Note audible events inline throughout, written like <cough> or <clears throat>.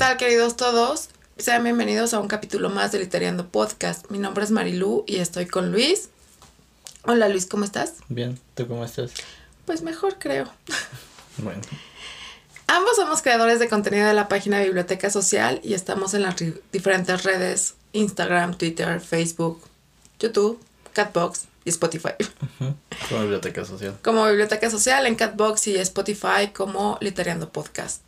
tal, queridos todos? Sean bienvenidos a un capítulo más de Literando Podcast. Mi nombre es Marilú y estoy con Luis. Hola Luis, ¿cómo estás? Bien, ¿tú cómo estás? Pues mejor creo. <laughs> Bueno. Ambos somos creadores de contenido de la página Biblioteca Social y estamos en las diferentes redes Instagram, Twitter, Facebook, YouTube, Catbox y Spotify. Como Biblioteca Social. Como Biblioteca Social en Catbox y Spotify como Literando Podcast.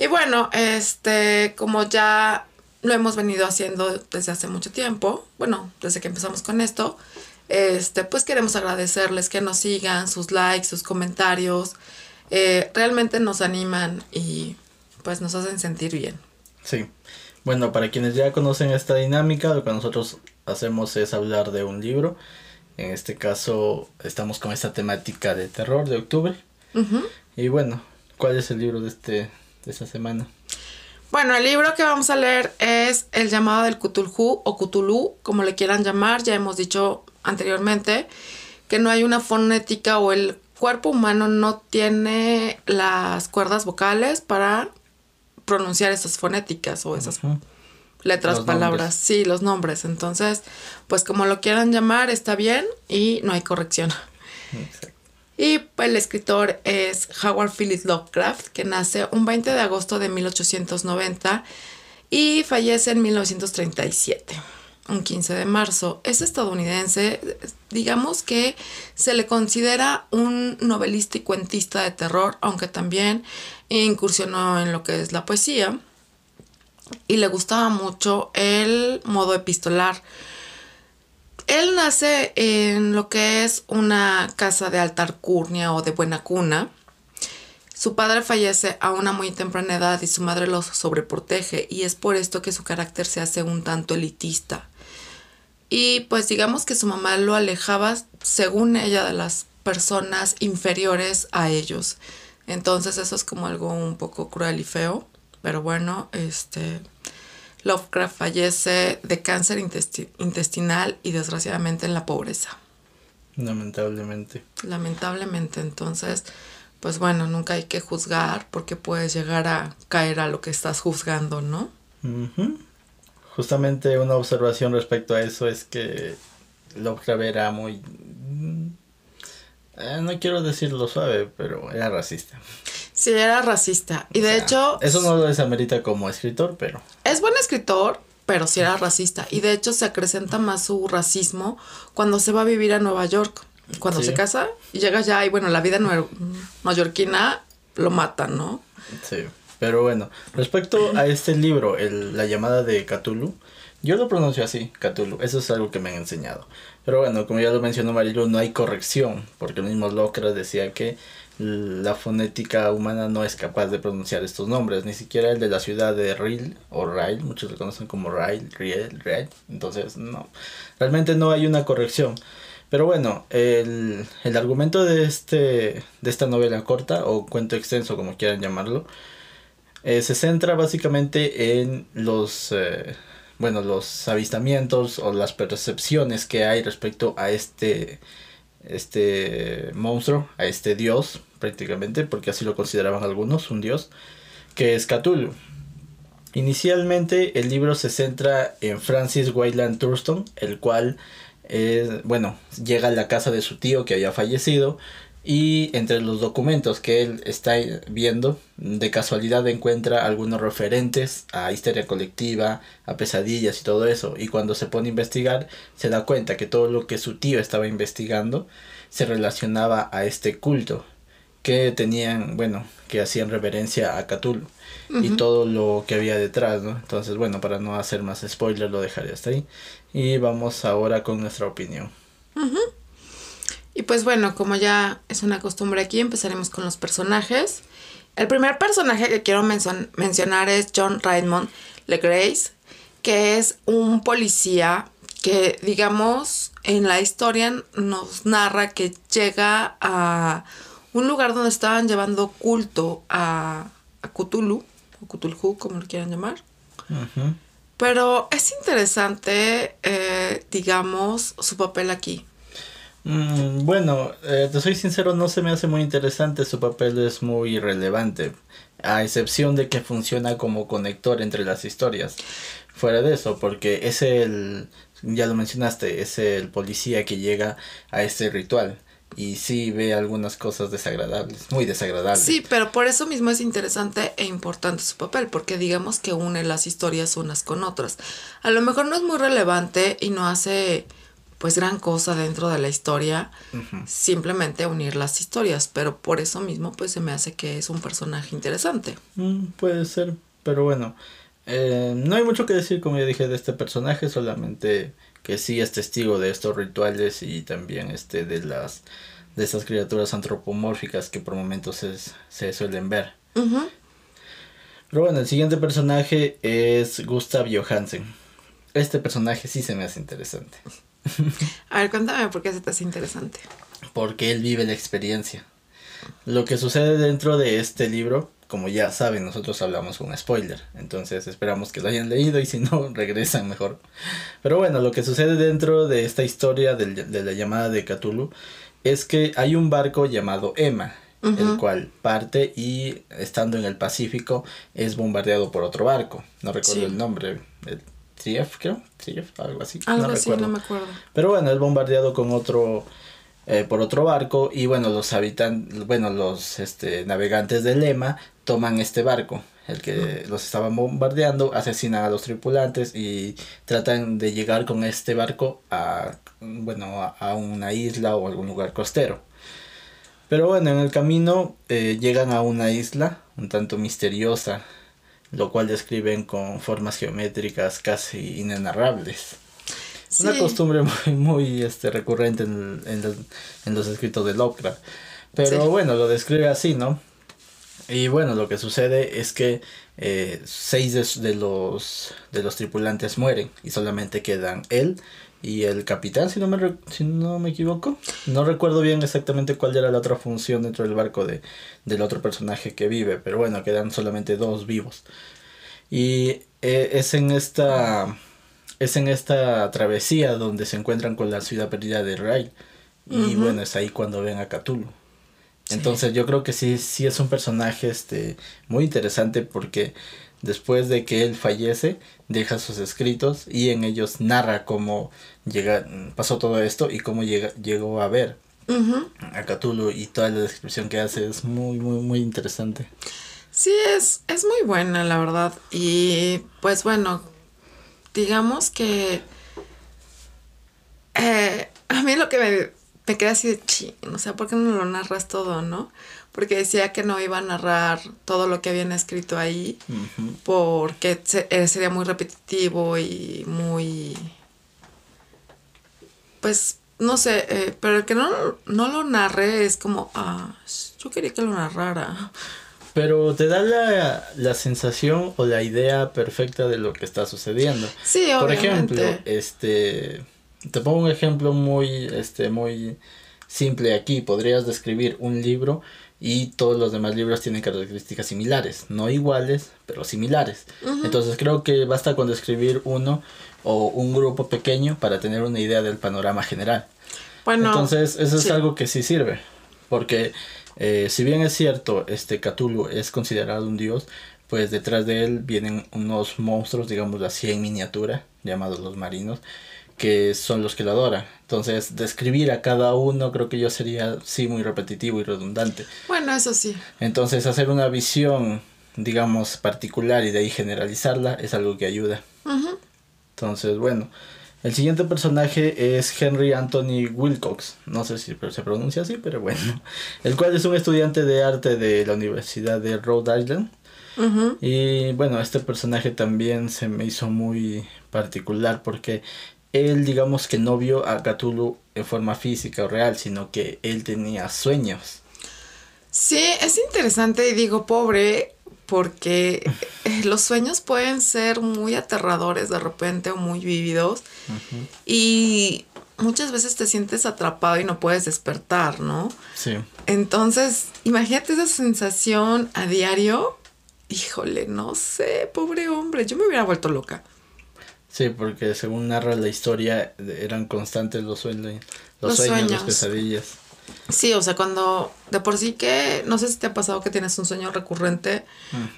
Y bueno, este, como ya lo hemos venido haciendo desde hace mucho tiempo, bueno, desde que empezamos con esto, este, pues queremos agradecerles que nos sigan, sus likes, sus comentarios, eh, realmente nos animan y pues nos hacen sentir bien. Sí. Bueno, para quienes ya conocen esta dinámica, lo que nosotros hacemos es hablar de un libro. En este caso estamos con esta temática de terror de octubre. Y bueno, ¿cuál es el libro de este de esa semana? Bueno, el libro que vamos a leer es El llamado del Cthulhu o Cthulhu, como le quieran llamar. Ya hemos dicho anteriormente que no hay una fonética o el cuerpo humano no tiene las cuerdas vocales para pronunciar esas fonéticas o esas letras, palabras. Sí, los nombres. Entonces, pues como lo quieran llamar, está bien y no hay corrección. Exacto. Y el escritor es Howard Phillips Lovecraft, que nace un 20 de agosto de 1890 y fallece en 1937, un 15 de marzo. Es estadounidense, digamos que se le considera un novelista y cuentista de terror, aunque también incursionó en lo que es la poesía. Y le gustaba mucho el modo epistolar él nace en lo que es una casa de alta alcurnia o de buena cuna. Su padre fallece a una muy temprana edad y su madre lo sobreprotege y es por esto que su carácter se hace un tanto elitista. Y pues digamos que su mamá lo alejaba, según ella, de las personas inferiores a ellos. Entonces eso es como algo un poco cruel y feo. Pero bueno, este Lovecraft fallece de cáncer intestinal y desgraciadamente en la pobreza. Lamentablemente. Lamentablemente, entonces, pues bueno, nunca hay que juzgar porque puedes llegar a caer a lo que estás juzgando, ¿no? Justamente una observación respecto a eso es que Lovecraft era muy... Eh, no quiero decirlo suave, pero era racista. Sí, era racista. Y de hecho... Eso no lo desamerita como escritor, pero... Es buen escritor, pero sí era racista. Y de hecho se acrecenta más su racismo cuando se va a vivir a Nueva York. Cuando se casa y llega allá y bueno, la vida neoyorquina lo mata, ¿no? Sí. Pero bueno, respecto a este libro, el, La llamada de Cthulhu, yo lo pronuncio así, Cthulhu. Eso es algo que me han enseñado. Pero bueno, como ya lo mencionó Marilu, no hay corrección, porque el mismo Locke decía que la fonética humana no es capaz de pronunciar estos nombres, ni siquiera el de la ciudad de Ril o Rail, muchos lo conocen como Rail, Riel, Riel, entonces no, realmente no hay una corrección. Pero bueno, el, el argumento de, este, de esta novela corta o cuento extenso, como quieran llamarlo, eh, se centra básicamente en los, eh, bueno, los avistamientos o las percepciones que hay respecto a este, este monstruo, a este dios, prácticamente, porque así lo consideraban algunos, un dios, que es Cthulhu. Inicialmente el libro se centra en Francis Wayland Thurston, el cual, bueno, llega a la casa de su tío que había fallecido y entre los documentos que él está viendo, de casualidad encuentra algunos referentes a histeria colectiva, a pesadillas y todo eso. Y cuando se pone a investigar, se da cuenta que todo lo que su tío estaba investigando se relacionaba a este culto que tenían, bueno, que hacían reverencia a Cthulhu y todo lo que había detrás, ¿no? Entonces, bueno, para no hacer más spoilers lo dejaré hasta ahí y vamos ahora con nuestra opinión. Y pues bueno, como ya es una costumbre aquí, empezaremos con los personajes. El primer personaje que quiero mencionar es John Raymond LeGrace, que es un policía que, digamos, en la historia nos narra que llega a un lugar donde estaban llevando culto a, a Cthulhu, o Cthulhu, como lo quieran llamar. Pero es interesante, eh, digamos, su papel aquí. Mm, bueno, eh, te soy sincero, no se me hace muy interesante, su papel es muy irrelevante. a excepción de que funciona como conector entre las historias. Fuera de eso, porque es el, ya lo mencionaste, es el policía que llega a este ritual y sí ve algunas cosas desagradables, muy desagradables. Sí, pero por eso mismo es interesante e importante su papel, porque digamos que une las historias unas con otras. A lo mejor no es muy relevante y no hace pues gran cosa dentro de la historia, simplemente unir las historias, pero por eso mismo pues se me hace que es un personaje interesante. Mm, puede ser, pero bueno, eh, no hay mucho que decir como ya dije de este personaje, solamente que sí es testigo de estos rituales y también este de las de esas criaturas antropomórficas que por momentos se, se suelen ver. Pero bueno, el siguiente personaje es Gustav Johansen. Este personaje sí se me hace interesante. A ver, cuéntame por qué se te hace interesante. Porque él vive la experiencia. Lo que sucede dentro de este libro, como ya saben, nosotros hablamos con spoiler. Entonces esperamos que lo hayan leído y si no, <laughs> regresan mejor. Pero bueno, lo que sucede dentro de esta historia de, la llamada de Cthulhu es que hay un barco llamado Emma. el cual parte y estando en el Pacífico es bombardeado por otro barco. No recuerdo el nombre. Trief, creo, Trief, algo así. Algo no así, no me acuerdo. Pero bueno, es bombardeado con otro, eh, por otro barco y bueno, los habitantes, bueno, los este, navegantes de Lema toman este barco, el que los estaba bombardeando, asesinan a los tripulantes y tratan de llegar con este barco a, bueno, a, una isla o algún lugar costero. Pero bueno, en el camino eh, llegan a una isla un tanto misteriosa lo cual describen con formas geométricas casi inenarrables. Una costumbre <laughs> muy, muy este, recurrente en, en, los, escritos de Lovecraft. Pero bueno, lo describe así, ¿no? Y bueno, lo que sucede es que eh, seis de, los, de los tripulantes mueren y solamente quedan él y el capitán, si no me, si no me equivoco. No recuerdo bien exactamente cuál era la otra función dentro del barco de, del otro personaje que vive, pero bueno, quedan solamente dos vivos. Y eh, es en esta es en esta travesía donde se encuentran con la ciudad perdida de Ray. Y bueno, es ahí cuando ven a Cthulhu. Entonces yo creo que sí, sí es un personaje este, muy interesante porque después de que él fallece, deja sus escritos y en ellos narra cómo llega, pasó todo esto y cómo llega, llegó a ver a Cthulhu y toda la descripción que hace es muy, muy, muy interesante. Sí, es, es muy buena, la verdad. Y pues bueno, digamos que eh, a mí lo que me, me queda así de ching, o sea, ¿por qué no lo narras todo, no? porque decía que no iba a narrar todo lo que habían escrito ahí, porque eh, sería muy repetitivo y muy... Pues, no sé, eh, pero el que no, no lo narre es como, ah, yo quería que lo narrara. Pero te da la, la sensación o la idea perfecta de lo que está sucediendo. Sí, obviamente. Por ejemplo, este, te pongo un ejemplo muy, este, muy simple aquí. Podrías describir un libro y todos los demás libros tienen características similares, no iguales, pero similares. Entonces creo que basta con describir uno o un grupo pequeño para tener una idea del panorama general. Bueno, Entonces eso es algo que sí sirve, porque eh, si bien es cierto, este Cthulhu es considerado un dios, pues detrás de él vienen unos monstruos, digamos así en miniatura, llamados los marinos, que son los que lo adoran. Entonces, describir a cada uno creo que yo sería, sí, muy repetitivo y redundante. Bueno, eso sí. Entonces, hacer una visión, digamos, particular y de ahí generalizarla es algo que ayuda. Entonces, bueno, el siguiente personaje es Henry Anthony Wilcox, no sé si se pronuncia así, pero bueno, <laughs> el cual es un estudiante de arte de la Universidad de Rhode Island. Y bueno, este personaje también se me hizo muy particular porque él digamos que no vio a Cthulhu en forma física o real, sino que él tenía sueños. Sí, es interesante y digo pobre porque eh, los sueños pueden ser muy aterradores de repente o muy vívidos y muchas veces te sientes atrapado y no puedes despertar, ¿no? Sí. Entonces, imagínate esa sensación a diario. Híjole, no sé, pobre hombre, yo me hubiera vuelto loca. Sí, porque según narra la historia, eran constantes los sueños, los, sueños, las pesadillas. Sí, o sea, cuando de por sí que, no sé si te ha pasado que tienes un sueño recurrente,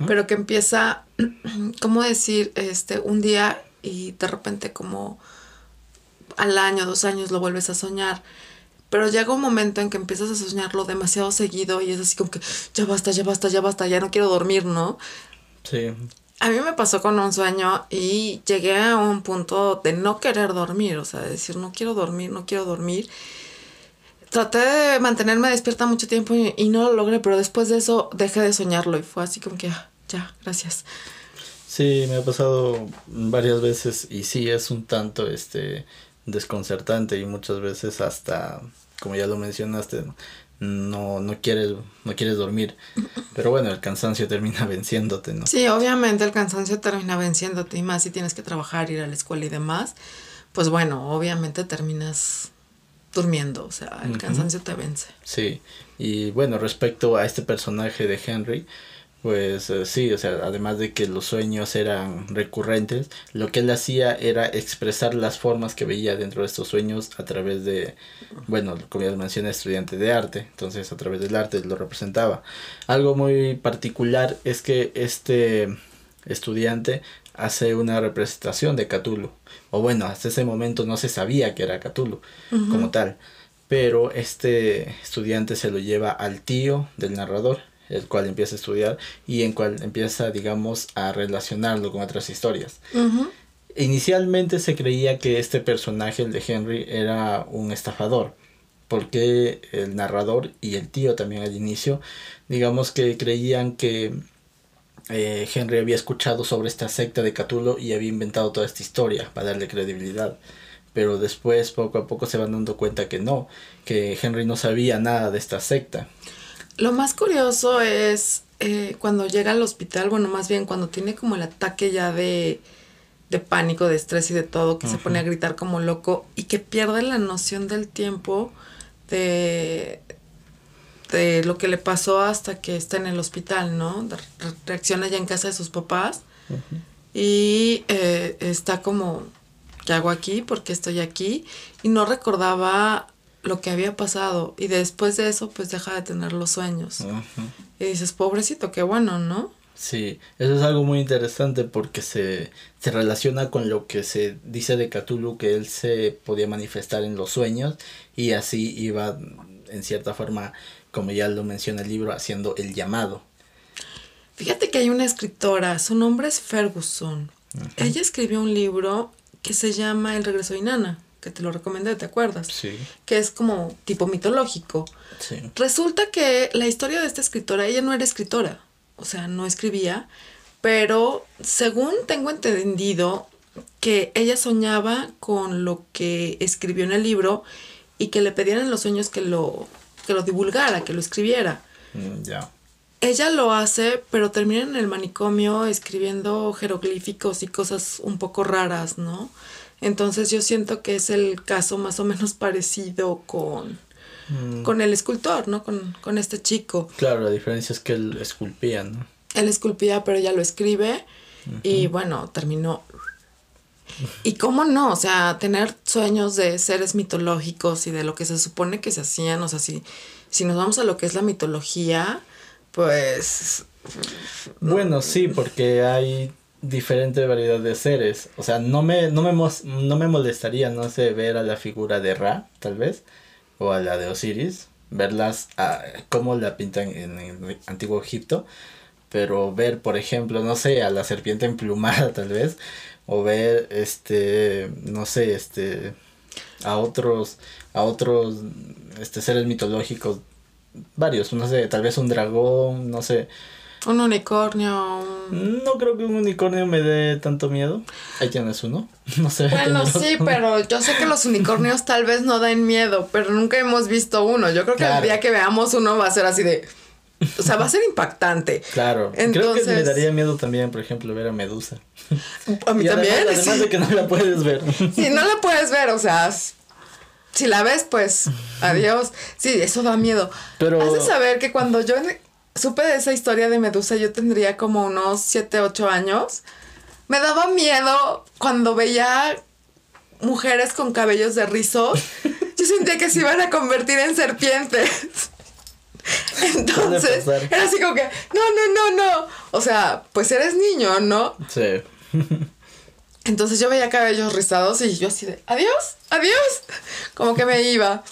pero que empieza, <clears throat> ¿cómo decir? Este, un día y de repente como al año, dos años lo vuelves a soñar. Pero llega un momento en que empiezas a soñarlo demasiado seguido y es así como que ya basta, ya basta, ya basta, ya no quiero dormir, ¿no? Sí. A mí me pasó con un sueño y llegué a un punto de no querer dormir, o sea, de decir no quiero dormir, no quiero dormir. Traté de mantenerme despierta mucho tiempo y, y no lo logré, pero después de eso dejé de soñarlo y fue así como que ah, ya, gracias. Sí, me ha pasado varias veces y sí es un tanto este desconcertante y muchas veces hasta como ya lo mencionaste no no quieres no quieres dormir. <laughs> Pero bueno el cansancio termina <laughs> venciéndote no Sí, obviamente el cansancio termina venciéndote y más si tienes que trabajar, ir a la escuela y demás, pues bueno, obviamente terminas durmiendo, o sea, el cansancio te vence. Sí, y bueno, respecto a este personaje de Henry, pues eh, sí, o sea, además de que los sueños eran recurrentes, lo que él hacía era expresar las formas que veía dentro de estos sueños a través de, bueno, como ya mencioné, estudiante de arte, entonces a través del arte lo representaba. Algo muy particular es que este estudiante hace una representación de Cthulhu, o bueno, hasta ese momento no se sabía que era Cthulhu como tal pero este estudiante se lo lleva al tío del narrador, el cual empieza a estudiar y en cual empieza, digamos, a relacionarlo con otras historias. Inicialmente se creía que este personaje, el de Henry, era un estafador, porque el narrador y el tío también al inicio, digamos que creían que eh, Henry había escuchado sobre esta secta de Cthulhu y había inventado toda esta historia para darle credibilidad. Pero después, poco a poco, se van dando cuenta que no, que Henry no sabía nada de esta secta. Lo más curioso es eh, cuando llega al hospital, bueno, más bien cuando tiene como el ataque ya de, de pánico, de estrés y de todo, que se pone a gritar como loco y que pierde la noción del tiempo de, de lo que le pasó hasta que está en el hospital, ¿no? Re- reacciona ya en casa de sus papás y eh, está como, ¿qué hago aquí? ¿Por qué estoy aquí? Y no recordaba lo que había pasado y después de eso pues deja de tener los sueños. Y dices, pobrecito, qué bueno, ¿no? Sí, eso es algo muy interesante porque se, se relaciona con lo que se dice de Cthulhu, que él se podía manifestar en los sueños y así iba, en cierta forma, como ya lo menciona el libro, haciendo el llamado. Fíjate que hay una escritora, su nombre es Ferguson. Ella escribió un libro que se llama El regreso de Inanna, que te lo recomendé, ¿te acuerdas? Sí, Que es como tipo mitológico. sí. Resulta que la historia de esta escritora, ella no era escritora, o sea, no escribía, pero según tengo entendido que ella soñaba con lo que escribió en el libro y que le pedían en los sueños que lo, que lo divulgara, que lo escribiera. Mm, Ya. Ella lo hace, pero termina en el manicomio escribiendo jeroglíficos y cosas un poco raras, ¿no? Entonces yo siento que es el caso más o menos parecido con, Mm, con el escultor, ¿no? Con, con este chico. Claro, la diferencia es que él esculpía, ¿no? Él esculpía, pero ella lo escribe y bueno, terminó. Y cómo no, o sea, tener sueños de seres mitológicos y de lo que se supone que se hacían, o sea, si, si nos vamos a lo que es la mitología, pues Bueno, sí, porque hay diferente variedad de seres. O sea, no me, no me, no me molestaría, no sé, ver a la figura de Ra, tal vez, o a la de Osiris, verlas a, cómo la pintan en el antiguo Egipto, pero ver, por ejemplo, no sé, a la serpiente emplumada, <laughs> tal vez, o ver, este, no sé, este, a otros, a otros, este, seres mitológicos, varios, no sé, tal vez un dragón, no sé. Un unicornio. un- No creo que un unicornio me dé tanto miedo. Ahí tienes uno. <laughs> No sé. Bueno, sí, pero yo sé que los unicornios <laughs> tal vez no den miedo, pero nunca hemos visto uno. Yo creo que el Claro. día que veamos uno va a ser así de... O sea, va a ser impactante. <laughs> Claro. Creo que Entonces- me daría miedo también, por ejemplo, ver a Medusa. A mí Y también. Además, sí. de que no la puedes ver. Si no la puedes ver, o sea, si la ves, pues adiós. Sí, eso da miedo. Pero- Has de saber que cuando yo supe de esa historia de Medusa, yo tendría como unos 7, 8 años. Me daba miedo cuando veía mujeres con cabellos de rizos. <laughs> Yo sentía que se iban a convertir en serpientes. <laughs> Entonces, era así como que, no, no, no, no. O sea, pues eres niño, ¿no? Sí. Entonces yo veía cabellos rizados y yo así de, adiós, adiós. Como que me iba.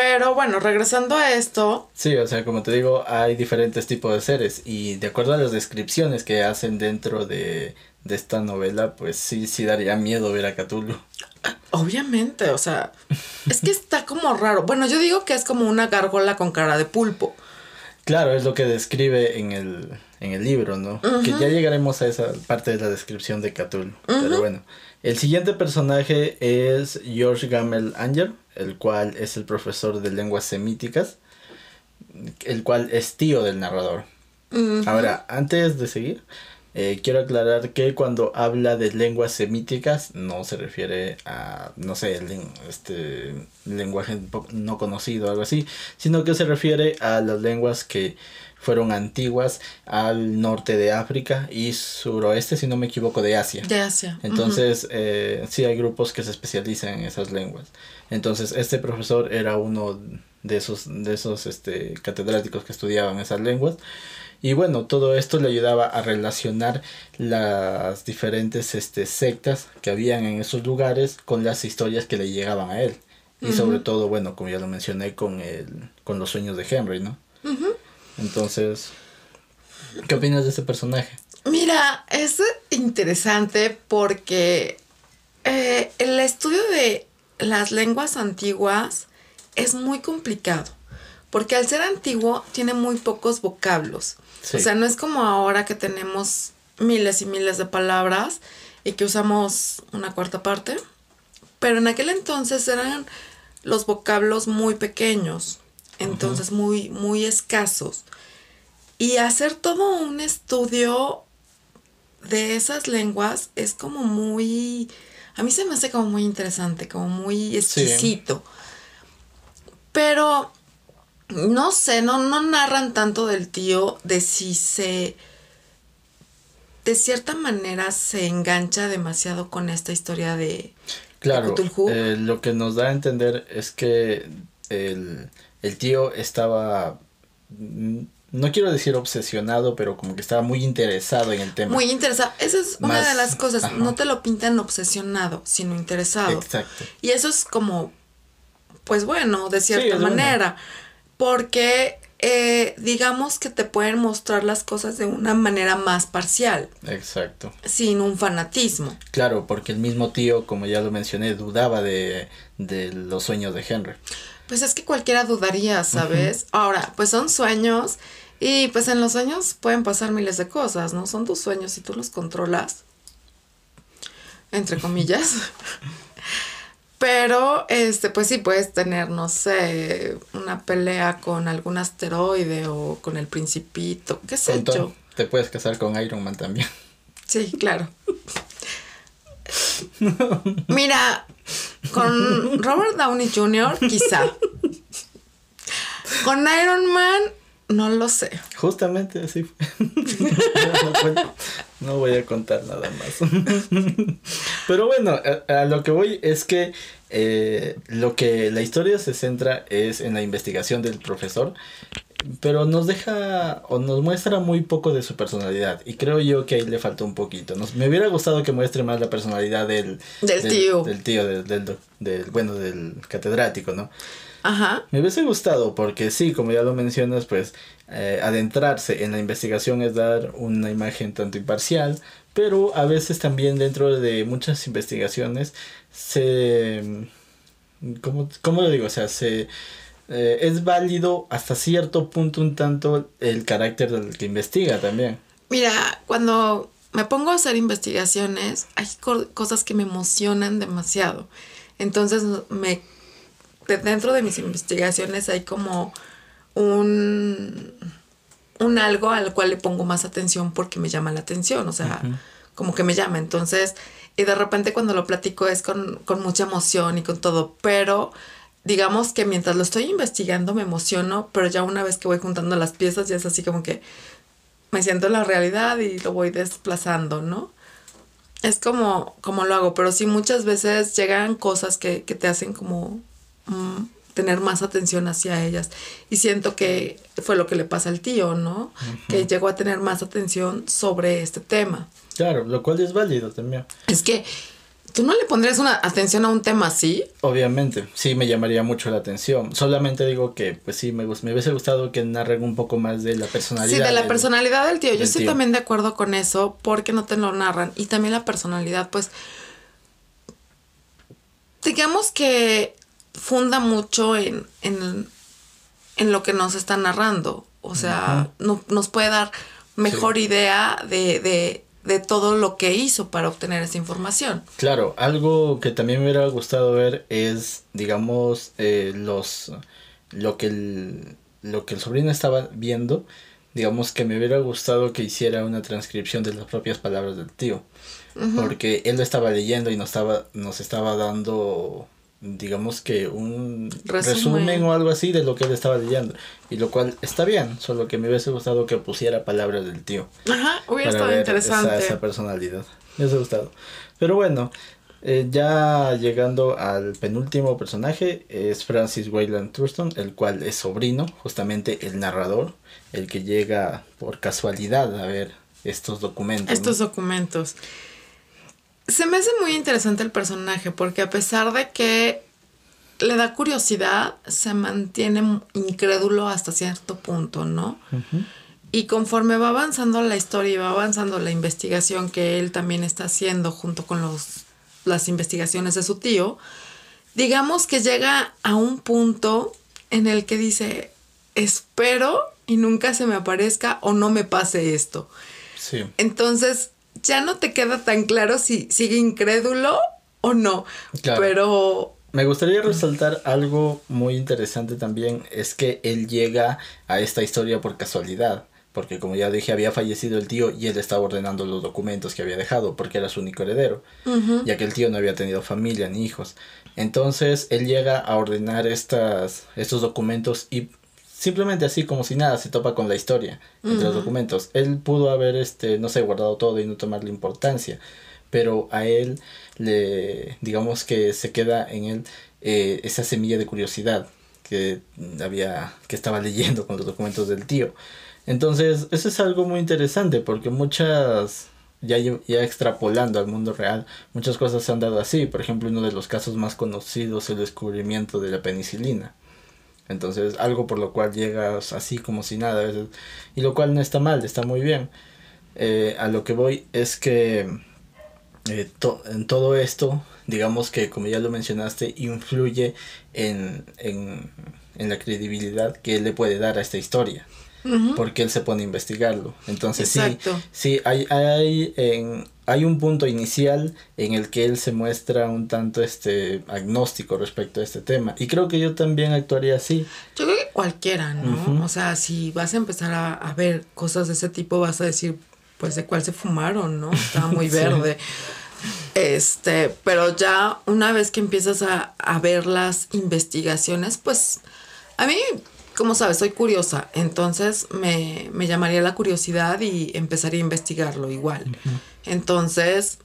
Pero bueno, regresando a esto. Sí, o sea, como te digo, hay diferentes tipos de seres y de acuerdo a las descripciones que hacen dentro de, de esta novela, pues sí, sí daría miedo ver a Cthulhu. Obviamente, o sea, es que está como raro. Bueno, yo digo que es como una gárgola con cara de pulpo. Claro, es lo que describe en el, en el libro, ¿no? Que ya llegaremos a esa parte de la descripción de Cthulhu. Pero bueno, el siguiente personaje es George Gamel Anger, el cual es el profesor de lenguas semíticas, el cual es tío del narrador. Ahora, antes de seguir, eh, quiero aclarar que cuando habla de lenguas semíticas no se refiere a, no sé, el, este lenguaje no conocido o algo así, sino que se refiere a las lenguas que fueron antiguas al norte de África y suroeste, si no me equivoco, de Asia. De Asia. Entonces, eh, sí hay grupos que se especializan en esas lenguas. Entonces, este profesor era uno de esos, de esos este, catedráticos que estudiaban esas lenguas. Y bueno, todo esto le ayudaba a relacionar las diferentes este, sectas que habían en esos lugares con las historias que le llegaban a él. Y sobre todo, bueno, como ya lo mencioné, con, el, con los sueños de Henry, ¿no? Entonces, ¿qué opinas de ese personaje? Mira, es interesante porque eh, el estudio de las lenguas antiguas es muy complicado. Porque al ser antiguo tiene muy pocos vocablos. O sea, no es como ahora que tenemos miles y miles de palabras y que usamos una cuarta parte. Pero en aquel entonces eran los vocablos muy pequeños, entonces muy, muy escasos. Y hacer todo un estudio de esas lenguas es como muy, a mí se me hace como muy interesante, como muy exquisito. Pero no sé, no, no narran tanto del tío de si se de cierta manera se engancha demasiado con esta historia de claro eh, lo que nos da a entender es que el, el tío estaba mm, no quiero decir obsesionado, pero como que estaba muy interesado en el tema. Muy interesado. Esa es una de las cosas. No te lo pintan obsesionado, sino interesado. Exacto. Y eso es como, pues bueno, de cierta manera porque eh, digamos que te pueden mostrar las cosas de una manera más parcial. Exacto. Sin un fanatismo. Claro, porque el mismo tío, como ya lo mencioné, dudaba de, de los sueños de Henry. Pues es que cualquiera dudaría, ¿sabes? Ahora, pues son sueños y pues en los sueños pueden pasar miles de cosas, ¿no? Son tus sueños y tú los controlas. Entre <laughs> comillas. Pero, este, pues sí puedes tener, no sé, una pelea con algún asteroide o con el principito, qué sé yo. Te puedes casar con Iron Man también. Sí, claro. <laughs> Mira, con Robert Downey Jr., quizá. Con Iron Man, no lo sé. Justamente así fue. <laughs> no, voy a contar nada más. Pero bueno, a, lo que voy es que eh, lo que la historia se centra es en la investigación del profesor, pero nos deja o nos muestra muy poco de su personalidad y creo yo que ahí le falta un poquito. Nos, me hubiera gustado que muestre más la personalidad del, del, tío. Del tío, del, del, del, bueno, del catedrático, ¿no? Ajá. Me hubiese gustado porque sí, como ya lo mencionas, pues eh, adentrarse en la investigación es dar una imagen tanto imparcial, pero a veces también dentro de muchas investigaciones se... ¿Cómo, cómo lo digo? O sea, se... Eh, es válido hasta cierto punto un tanto el carácter del que investiga también. Mira, cuando me pongo a hacer investigaciones, hay cosas que me emocionan demasiado. Entonces me dentro de mis investigaciones hay como un, un algo al cual le pongo más atención porque me llama la atención, o sea, como que me llama. Entonces, y de repente cuando lo platico es con, con mucha emoción y con todo, pero digamos que mientras lo estoy investigando me emociono, pero ya una vez que voy juntando las piezas ya es así como que me siento en la realidad y lo voy desplazando, ¿no? es como, como lo hago, pero sí muchas veces llegan cosas que, que te hacen como mm, tener más atención hacia ellas. Y siento que fue lo que le pasa al tío, ¿no? Que llegó a tener más atención sobre este tema. Claro, lo cual es válido también. Es que ¿Tú no le pondrías una atención a un tema así? Obviamente, sí me llamaría mucho la atención. Solamente digo que, pues sí, me, me hubiese gustado que narren un poco más de la personalidad. Sí, de la personalidad del tío. Yo estoy también de acuerdo con eso, porque no te lo narran. Y también la personalidad, pues, digamos que funda mucho en, en, en lo que nos está narrando. O sea, no, nos puede dar mejor idea de, de de todo lo que hizo para obtener esa información. Claro, algo que también me hubiera gustado ver es, digamos, eh, los lo que el, lo que el sobrino estaba viendo, digamos que me hubiera gustado que hiciera una transcripción de las propias palabras del tío, porque él lo estaba leyendo y nos estaba nos estaba dando digamos que un resumen. o algo así de lo que él estaba leyendo. Y lo cual está bien, solo que me hubiese gustado que pusiera palabras del tío. Ajá, hubiera estado interesante. Esa, personalidad. Me hubiese gustado. Pero bueno, eh, ya llegando al penúltimo personaje, es Francis Wayland Thurston, el cual es sobrino, justamente el narrador, el que llega por casualidad a ver estos documentos. Estos documentos se me hace muy interesante el personaje porque a pesar de que le da curiosidad, se mantiene incrédulo hasta cierto punto, ¿no? Y conforme va avanzando la historia y va avanzando la investigación que él también está haciendo junto con los, las investigaciones de su tío, digamos que llega a un punto en el que dice, espero y nunca se me aparezca o no me pase esto. Sí. Entonces, ya no te queda tan claro si sigue incrédulo o no. Pero me gustaría resaltar algo muy interesante también, es que él llega a esta historia por casualidad, porque como ya dije, había fallecido el tío y él estaba ordenando los documentos que había dejado, porque era su único heredero, ya que el tío no había tenido familia ni hijos. Entonces él llega a ordenar estas, estos documentos y simplemente así como si nada se topa con la historia entre los documentos. Él pudo haber, este, no sé, guardado todo y no tomarle importancia, pero a él le, digamos que se queda en él eh, esa semilla de curiosidad que había, que estaba leyendo con los documentos del tío. Entonces, eso es algo muy interesante porque muchas, ya, ya extrapolando al mundo real, muchas cosas se han dado así. Por ejemplo, uno de los casos más conocidos es el descubrimiento de la penicilina. Entonces, algo por lo cual llegas así como si nada a veces. Y lo cual no está mal, está muy bien. Eh, a lo que voy es que eh, en todo esto, digamos que como ya lo mencionaste, influye en, en, en la credibilidad que él le puede dar a esta historia porque él se pone a investigarlo. Entonces sí, sí, hay, hay, en, hay un punto inicial en el que él se muestra un tanto este agnóstico respecto a este tema. Y creo que yo también actuaría así. Yo creo que cualquiera, ¿no? O sea, si vas a empezar a, ver cosas de ese tipo, vas a decir, pues de cuál se fumaron, ¿no? Estaba muy <laughs> verde. Este, pero ya una vez que empiezas a, a ver las investigaciones, pues a mí como sabes, soy curiosa, entonces me, llamaría la curiosidad y empezaría a investigarlo igual. Entonces,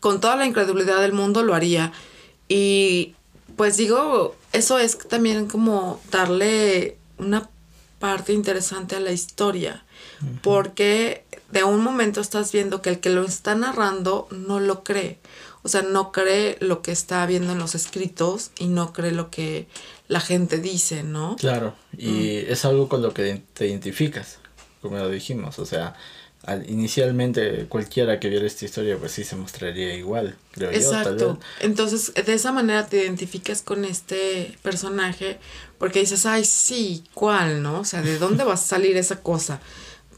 con toda la incredulidad del mundo lo haría. Y pues digo, eso es también como darle una parte interesante a la historia, porque de un momento estás viendo que el que lo está narrando no lo cree. O sea, no cree lo que está viendo en los escritos y no cree lo que la gente dice, ¿no? Claro, y mm. es algo con lo que te identificas, como lo dijimos. O sea, al, inicialmente cualquiera que viera esta historia, pues sí se mostraría igual, creo Exacto. yo. Entonces, de esa manera te identificas con este personaje porque dices, ay, sí, ¿cuál, no? O sea, ¿de dónde va a salir esa cosa?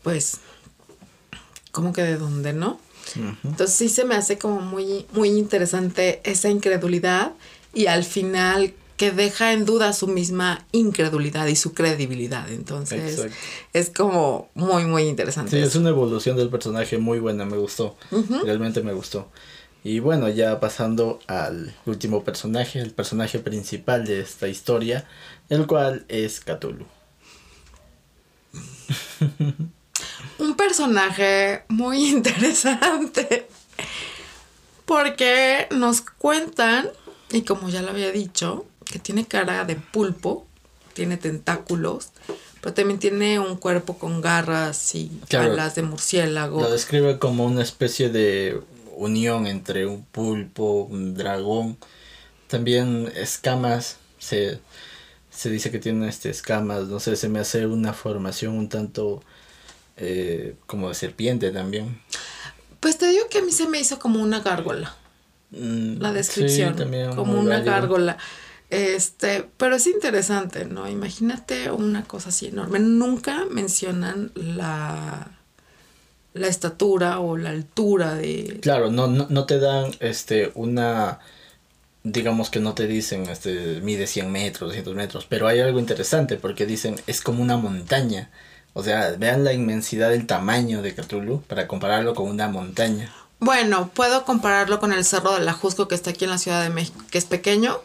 Pues, ¿cómo que de dónde, no? Entonces sí se me hace como muy, muy interesante esa incredulidad y al final que deja en duda su misma incredulidad y su credibilidad. Entonces es como muy, muy interesante. Sí, es una evolución del personaje muy buena, me gustó. Realmente me gustó. Y bueno, ya pasando al último personaje, el personaje principal de esta historia, el cual es Cthulhu. <laughs> un personaje muy <laughs> interesante. Porque nos cuentan, y como ya lo había dicho, que tiene cara de pulpo, tiene tentáculos, pero también tiene un cuerpo con garras y alas de murciélago. Lo describe como una especie de unión entre un pulpo, un dragón. También escamas, se, se dice que tiene este, escamas, no sé, se me hace una formación un tanto eh, como de serpiente también. Pues te digo que a mí se me hizo como una gárgola. Mm, la descripción. como una gárgola. Este, pero es interesante, ¿no? Imagínate una cosa así enorme. Nunca mencionan la la estatura o la altura de Claro, no no, no te dan este una digamos que no te dicen este mide 100 metros, 200 metros, pero hay algo interesante porque dicen es como una montaña. O sea, vean la inmensidad del tamaño de Cthulhu para compararlo con una montaña. Bueno, puedo compararlo con el Cerro de la Jusco que está aquí en la Ciudad de México, que es pequeño,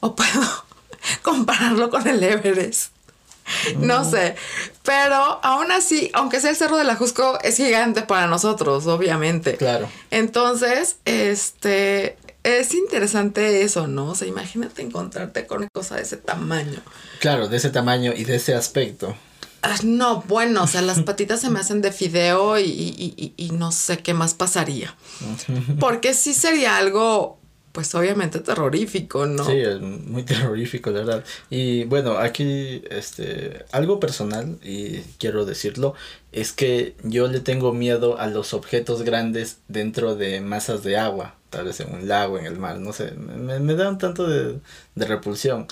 o puedo <laughs> compararlo con el Everest. <laughs> No sé, pero aún así, aunque sea el Cerro de la Jusco, es gigante para nosotros, obviamente. Claro. Entonces, este, es interesante eso, ¿no? O sea, imagínate encontrarte con una cosa de ese tamaño. Claro, de ese tamaño y de ese aspecto. Ah, no, bueno, o sea, las <laughs> patitas se me hacen de fideo y, y, y, no sé qué más pasaría. <laughs> Porque sí sería algo, pues obviamente terrorífico, ¿no? Sí, es muy terrorífico, la verdad. Y bueno, aquí, este, algo personal, y quiero decirlo, es que yo le tengo miedo a los objetos grandes dentro de masas de agua, tal vez en un lago, en el mar, no sé, me, me da un tanto de, de repulsión.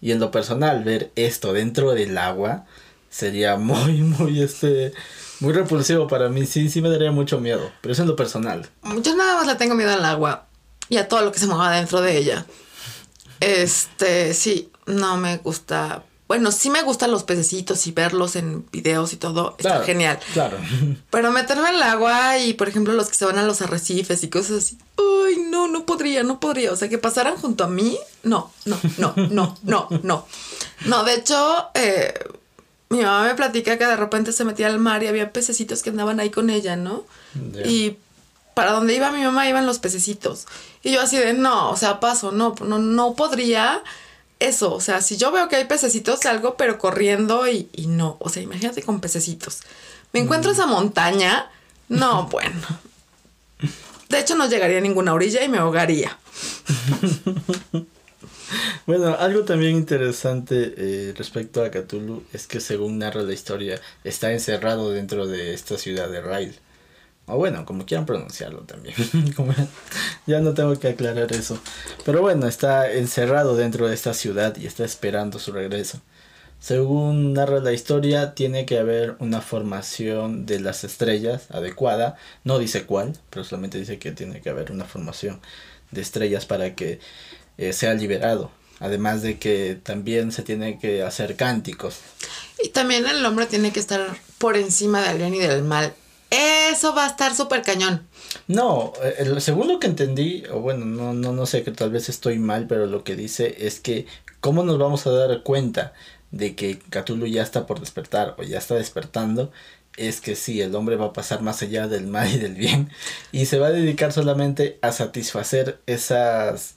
Y en lo personal, ver esto dentro del agua, sería muy, muy, este, muy repulsivo para mí. Sí, sí me daría mucho miedo, pero eso es lo personal. Yo nada más le tengo miedo al agua y a todo lo que se mueva dentro de ella. Este, sí, no me gusta. Bueno, sí me gustan los pececitos y verlos en videos y todo. Está genial. Claro. <laughs> Pero meterme en el agua y, por ejemplo, los que se van a los arrecifes y cosas así. Ay, no, no podría, no podría. O sea, que pasaran junto a mí. No, no, no, no, no, no. No, de hecho, eh, mi mamá me platica que de repente se metía al mar y había pececitos que andaban ahí con ella, ¿no? Y para donde iba mi mamá iban los pececitos. Y yo así de, no, o sea, paso, no, no, no podría eso. O sea, si yo veo que hay pececitos, salgo, pero corriendo y, y no. O sea, imagínate con pececitos. Me encuentro mm. esa montaña. No, <laughs> bueno. De hecho, no llegaría a ninguna orilla y me ahogaría. <laughs> <laughs> Bueno, algo también interesante eh, respecto a Cthulhu es que según narra la historia, está encerrado dentro de esta ciudad de Rail. O bueno, como quieran pronunciarlo también. <laughs> ya no tengo que aclarar eso. Pero bueno, está encerrado dentro de esta ciudad y está esperando su regreso. Según narra la historia, tiene que haber una formación de las estrellas adecuada. No dice cuál, pero solamente dice que tiene que haber una formación de estrellas para que eh, sea liberado. Además de que también se tiene que hacer cánticos. Y también el hombre tiene que estar por encima del bien y del mal. Eso va a estar súper cañón. No, eh, el, según lo que entendí, o bueno, no, no, no sé que tal vez estoy mal, pero lo que dice es que cómo nos vamos a dar cuenta de que Cthulhu ya está por despertar o ya está despertando, es que sí, el hombre va a pasar más allá del mal y del bien y se va a dedicar solamente a satisfacer esas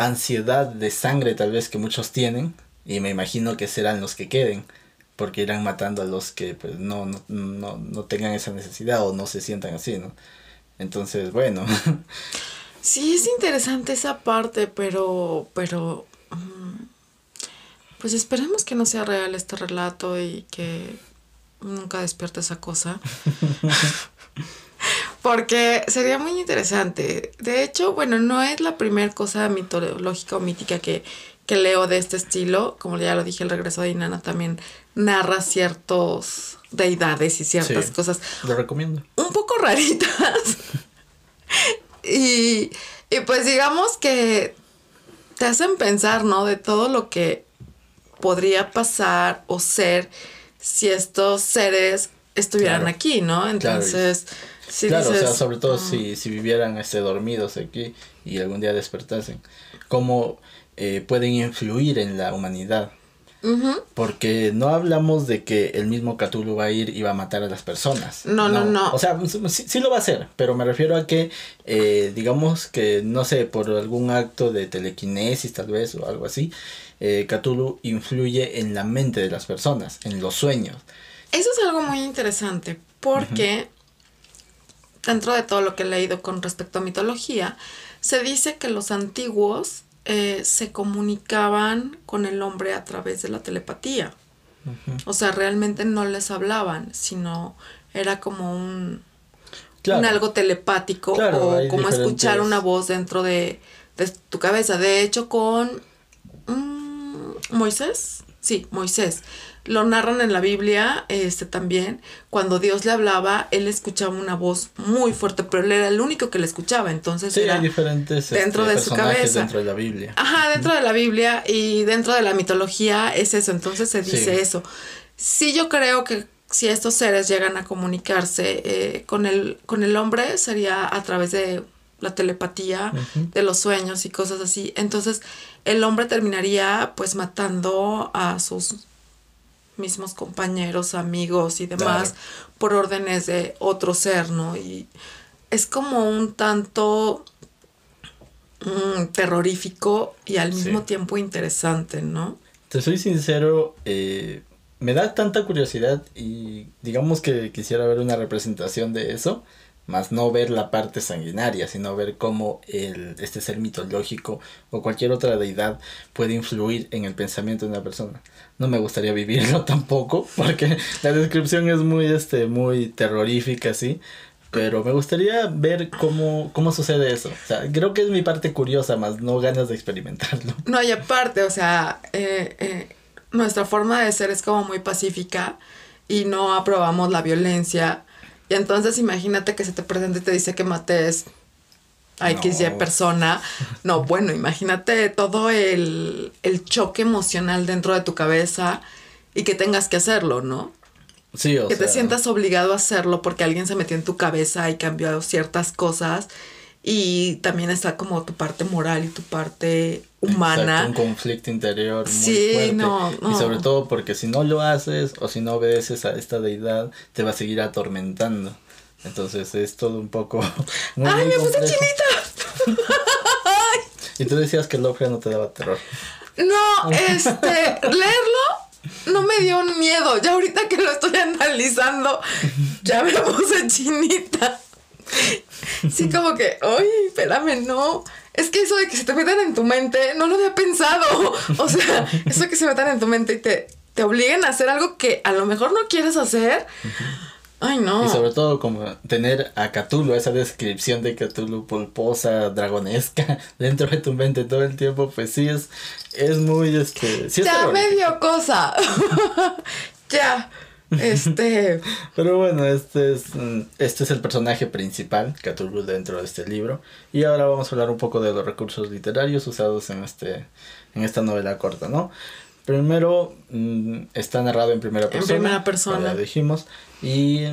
ansiedad de sangre tal vez que muchos tienen y me imagino que serán los que queden porque irán matando a los que pues no, no, no, no tengan esa necesidad o no se sientan así, ¿no? Entonces, bueno. <laughs> Sí, es interesante esa parte, pero, pero, mm, pues esperemos que no sea real este relato y que nunca despierte esa cosa. <laughs> Porque sería muy interesante. De hecho, bueno, no es la primera cosa mitológica o mítica que, que leo de este estilo. Como ya lo dije, el regreso de Inanna también narra ciertos deidades y ciertas cosas. Lo recomiendo. Un poco raritas. <laughs> y, y pues digamos que te hacen pensar, ¿no? De todo lo que podría pasar o ser si estos seres estuvieran aquí, ¿no? Entonces claro, o sea, sobre todo si, si vivieran este, dormidos aquí y algún día despertasen, cómo eh, pueden influir en la humanidad. Porque no hablamos de que el mismo Cthulhu va a ir y va a matar a las personas. No, no, no. O sea, sí, sí, lo va a hacer, pero me refiero a que, eh, digamos que, no sé, por algún acto de telequinesis tal vez o algo así, eh, Cthulhu influye en la mente de las personas, en los sueños. Eso es algo muy interesante porque dentro de todo lo que he leído con respecto a mitología, se dice que los antiguos eh, se comunicaban con el hombre a través de la telepatía. O sea, realmente no les hablaban, sino era como un, un algo telepático o como escuchar una voz dentro de, de, tu cabeza. De hecho, con mm, Moisés, sí, Moisés. Lo narran en la Biblia este también. Cuando Dios le hablaba él escuchaba una voz muy fuerte pero él era el único que le escuchaba. Entonces sí, hay diferentes dentro este, de su cabeza. dentro de la Biblia. Ajá dentro de la Biblia y dentro de la mitología es eso. Entonces se dice eso. Sí yo creo que si estos seres llegan a comunicarse eh, con el con el hombre sería a través de la telepatía de los sueños y cosas así. Entonces el hombre terminaría pues matando a sus mismos compañeros, amigos y demás por órdenes de otro ser, ¿no? Y es como un tanto mm, terrorífico y al mismo tiempo interesante, ¿no? Te soy sincero, eh, me da tanta curiosidad y digamos que quisiera ver una representación de eso más no ver la parte sanguinaria, sino ver cómo el, este ser mitológico o cualquier otra deidad puede influir en el pensamiento de una persona. No me gustaría vivirlo <laughs> tampoco, porque la descripción es muy, este, muy terrorífica, sí. Pero me gustaría ver cómo, cómo sucede eso. O sea, creo que es mi parte curiosa, más no ganas de experimentarlo. No, y aparte, o sea, eh, eh, nuestra forma de ser es como muy pacífica y no aprobamos la violencia y entonces imagínate que se te presenta y te dice que mates a XY persona. No, bueno, imagínate todo el, choque emocional dentro de tu cabeza y que tengas que hacerlo, ¿no? Sí, o que te sientas obligado a hacerlo porque alguien se metió en tu cabeza y cambió ciertas cosas y también está como tu parte moral y tu parte humana. un conflicto interior muy sí, fuerte. No, no. Y sobre todo porque si no lo haces o si no obedeces a esta deidad, te va a seguir atormentando. Entonces es todo un poco. <laughs> ¡Ay, me puse chinita! <laughs> y tú decías que el Lovecraft no te daba terror. No, <laughs> este, leerlo no me dio miedo. Ya ahorita que lo estoy analizando, ya me puse chinita. Sí, como que, ay, espérame, no. Es que eso de que se te metan en tu mente, no lo había pensado. O sea, <laughs> eso de que se metan en tu mente y te, te obliguen a hacer algo que a lo mejor no quieres hacer. Ay, no. Y sobre todo como tener a Cthulhu, esa descripción de Cthulhu pulposa, dragonesca, <laughs> dentro de tu mente todo el tiempo, pues sí es, es muy, este... Sí ya medio cosa. <laughs> ya. Este. <laughs> Pero bueno, este es, este es el personaje principal, Cthulhu, dentro de este libro. Y ahora vamos a hablar un poco de los recursos literarios usados en, este, en esta novela corta, ¿no? Primero, mm, está narrado en primera persona. En primera persona. Ya dijimos. Y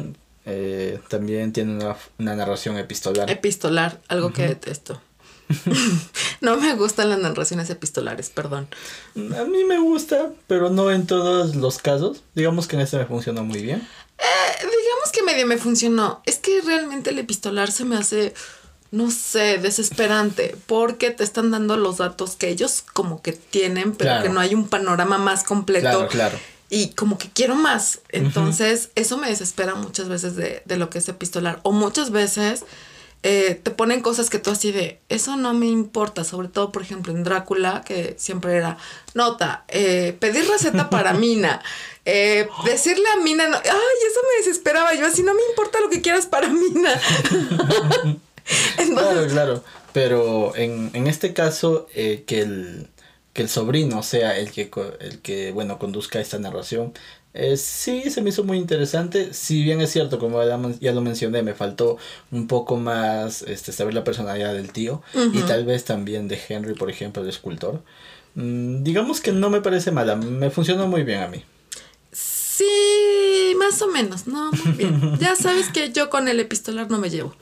eh, también tiene una, una, narración epistolar. Epistolar, algo que detesto. <laughs> no me gustan las narraciones epistolares, perdón. A mí me gusta, pero no en todos los casos. Digamos que en este me funcionó muy bien. Eh, digamos que medio me funcionó. Es que realmente el epistolar se me hace, no sé, desesperante, porque te están dando los datos que ellos como que tienen, pero que no hay un panorama más completo. Claro, claro. Y como que quiero más. Entonces, eso me desespera muchas veces de, de lo que es epistolar. O muchas veces eh, te ponen cosas que tú así de, eso no me importa, sobre todo, por ejemplo, en Drácula, que siempre era, nota, eh, pedir receta para <laughs> Mina, eh, decirle a Mina, no, ay, eso me desesperaba, yo así, no me importa lo que quieras para Mina. <laughs> claro, claro, pero en, en este caso, que el que el sobrino sea el que, el que bueno, conduzca esta narración, eh, sí, se me hizo muy interesante. Si bien es cierto, como ya, lo mencioné, me faltó un poco más este, saber la personalidad del tío y tal vez también de Henry, por ejemplo, el escultor. Mm, digamos que no me parece mala, me funcionó muy bien a mí. Sí, más o menos, no, muy bien. <laughs> ya sabes que yo con el epistolar no me llevo.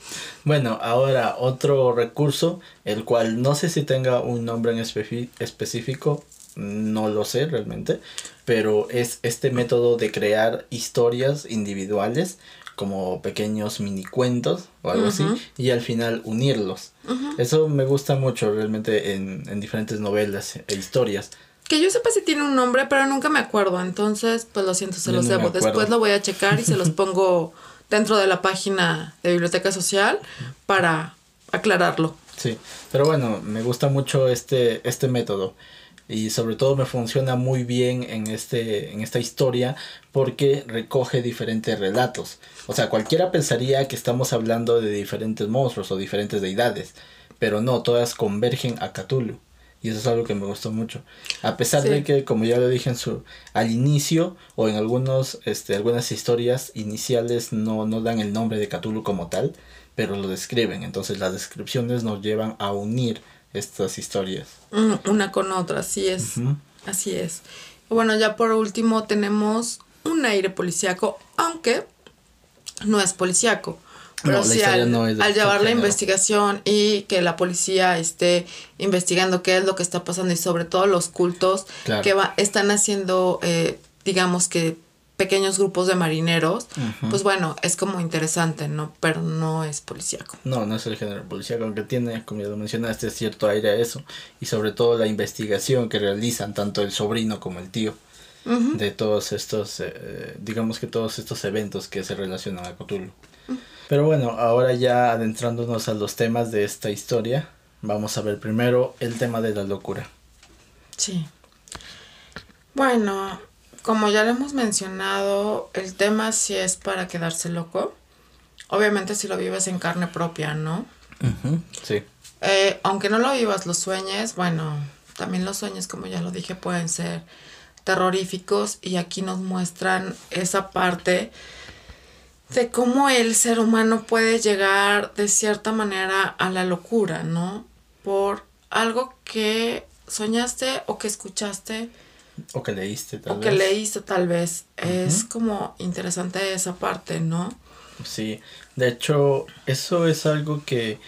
Bueno, ahora otro recurso, el cual no sé si tenga un nombre en específico, no lo sé realmente, pero es este método de crear historias individuales como pequeños mini cuentos o algo así y al final unirlos. Eso me gusta mucho realmente en, en diferentes novelas e historias. Que yo sepa si tiene un nombre, pero nunca me acuerdo. Entonces, pues lo siento, se los debo. Después lo voy a checar y se los <laughs> pongo dentro de la página de Biblioteca Social para aclararlo. Sí, pero bueno, me gusta mucho este, este método y sobre todo me funciona muy bien en, este, en esta historia porque recoge diferentes relatos. O sea, cualquiera pensaría que estamos hablando de diferentes monstruos o diferentes deidades, pero no, todas convergen a Cthulhu. Y eso es algo que me gustó mucho. A pesar de que, como ya lo dije en su, al inicio o en algunos, este, algunas historias iniciales no, no dan el nombre de Cthulhu como tal, pero lo describen. Entonces las descripciones nos llevan a unir estas historias. Una con otra, así es. Así es. Bueno, ya por último tenemos un aire policíaco, aunque no es policíaco. Pero sí, al, llevar la investigación y que la policía esté investigando qué es lo que está pasando y sobre todo los cultos que va, están haciendo, eh, digamos que pequeños grupos de marineros, pues bueno, es como interesante, ¿no? Pero no es policíaco. No, no es el género policíaco, aunque tiene, como ya lo mencionaste, cierto aire a eso. Y sobre todo la investigación que realizan tanto el sobrino como el tío de todos estos, eh, digamos que todos estos eventos que se relacionan a Cthulhu. Pero bueno, ahora ya adentrándonos a los temas de esta historia, vamos a ver primero el tema de la locura. Sí. Bueno, como ya lo hemos mencionado, el tema sí es para quedarse loco. Obviamente si lo vives en carne propia, ¿no? sí. Eh, aunque no lo vivas, los sueños, bueno, también los sueños, como ya lo dije, pueden ser terroríficos y aquí nos muestran esa parte de cómo el ser humano puede llegar de cierta manera a la locura, ¿no? Por algo que soñaste o que escuchaste. O que leíste tal vez. O que leíste tal vez. Es como interesante esa parte, ¿no? Sí, de hecho, eso es algo que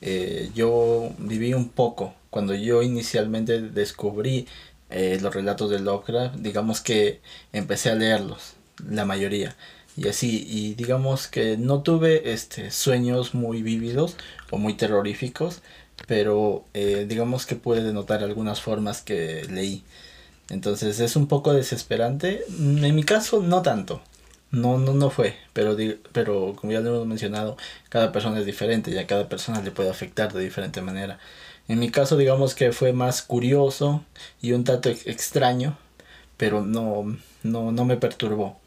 eh, yo viví un poco cuando yo inicialmente descubrí eh, los relatos de Lovecraft, digamos que empecé a leerlos, la mayoría y así y digamos que no tuve este sueños muy vívidos o muy terroríficos pero eh, digamos que pude denotar algunas formas que leí entonces es un poco desesperante en mi caso no tanto no no no fue pero pero como ya lo hemos mencionado cada persona es diferente y a cada persona le puede afectar de diferente manera en mi caso digamos que fue más curioso y un tanto extraño pero no no no me perturbó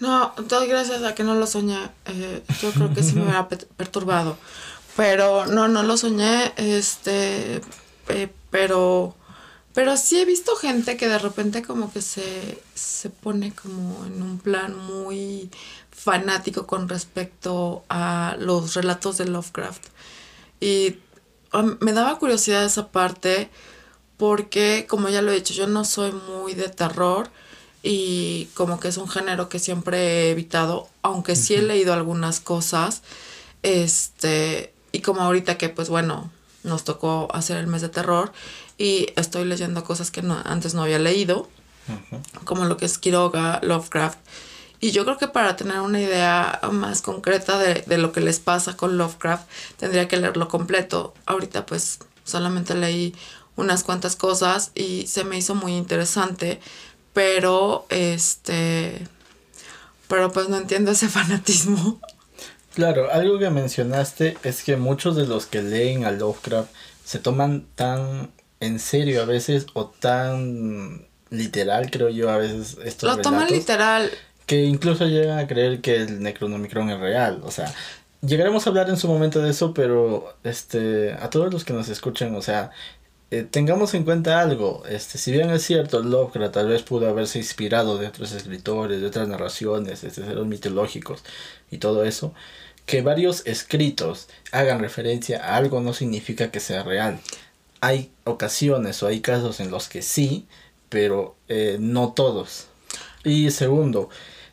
no, doy gracias a que no lo soñé. Eh, yo creo que sí me hubiera perturbado. Pero no, no lo soñé. Este, pero, pero sí he visto gente que de repente como que se, se pone como en un plan muy fanático con respecto a los relatos de Lovecraft. Y um, me daba curiosidad esa parte porque, como ya lo he dicho, yo no soy muy de terror y como que es un género que siempre he evitado, aunque sí he leído algunas cosas, este, y como ahorita que pues bueno, nos tocó hacer el mes de terror y estoy leyendo cosas que no, antes no había leído, como lo que es Quiroga, Lovecraft, y yo creo que para tener una idea más concreta de, de lo que les pasa con Lovecraft, tendría que leerlo completo. Ahorita pues solamente leí unas cuantas cosas y se me hizo muy interesante pero este pero pues no entiendo ese <laughs> fanatismo. Claro, algo que mencionaste es que muchos de los que leen a Lovecraft se toman tan en serio a veces o tan literal, creo yo, a veces estos Lo toman literal. Que incluso llegan a creer que el Necronomicron es real, o sea, llegaremos a hablar en su momento de eso, pero este a todos los que nos escuchan, o sea, eh, tengamos en cuenta algo, este, si bien es cierto, Lovecraft tal vez pudo haberse inspirado de otros escritores, de otras narraciones, de seres mitológicos y todo eso, que varios escritos hagan referencia a algo no significa que sea real. Hay ocasiones o hay casos en los que sí, pero eh, no todos. Y segundo,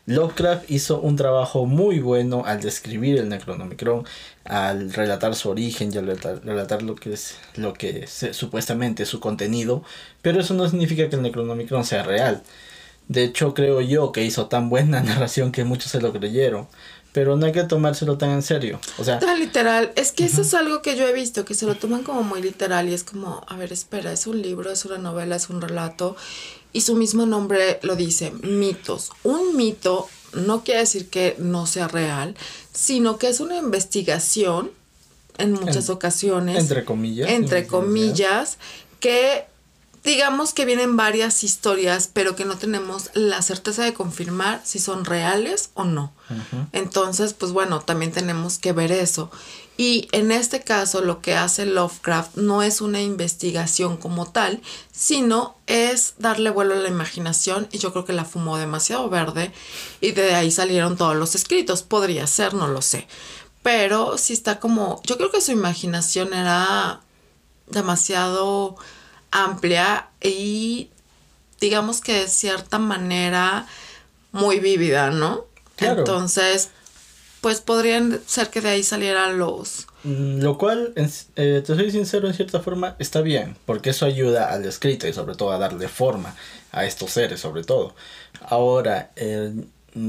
Lovecraft hizo un trabajo muy bueno al describir el Necronomicron, al relatar su origen y al relatar, lo que es lo que es, supuestamente su contenido, pero eso no significa que el Necronomicron sea real. De hecho, creo yo que hizo tan buena <laughs> narración que muchos se lo creyeron. Pero no hay que tomárselo tan en serio. O sea. Tan literal. Es que eso es algo que yo he visto, que se lo toman como muy literal. Y es como, a ver, espera, es un libro, es una novela, es un relato. Y su mismo nombre lo dice, mitos. Un mito no quiere decir que no sea real, sino que es una investigación en muchas ocasiones. Entre comillas. Entre comillas, que digamos que vienen varias historias, pero que no tenemos la certeza de confirmar si son reales o no. Entonces, pues bueno, también tenemos que ver eso. Y en este caso lo que hace Lovecraft no es una investigación como tal, sino es darle vuelo a la imaginación y yo creo que la fumó demasiado verde y de ahí salieron todos los escritos. Podría ser, no lo sé. Pero sí está como, yo creo que su imaginación era demasiado amplia y digamos que de cierta manera muy vívida, ¿no? Entonces, pues podrían ser que de ahí salieran los... Mm, lo cual, eh, te soy sincero, en cierta forma está bien, porque eso ayuda al escrito y sobre todo a darle forma a estos seres, sobre todo. Ahora,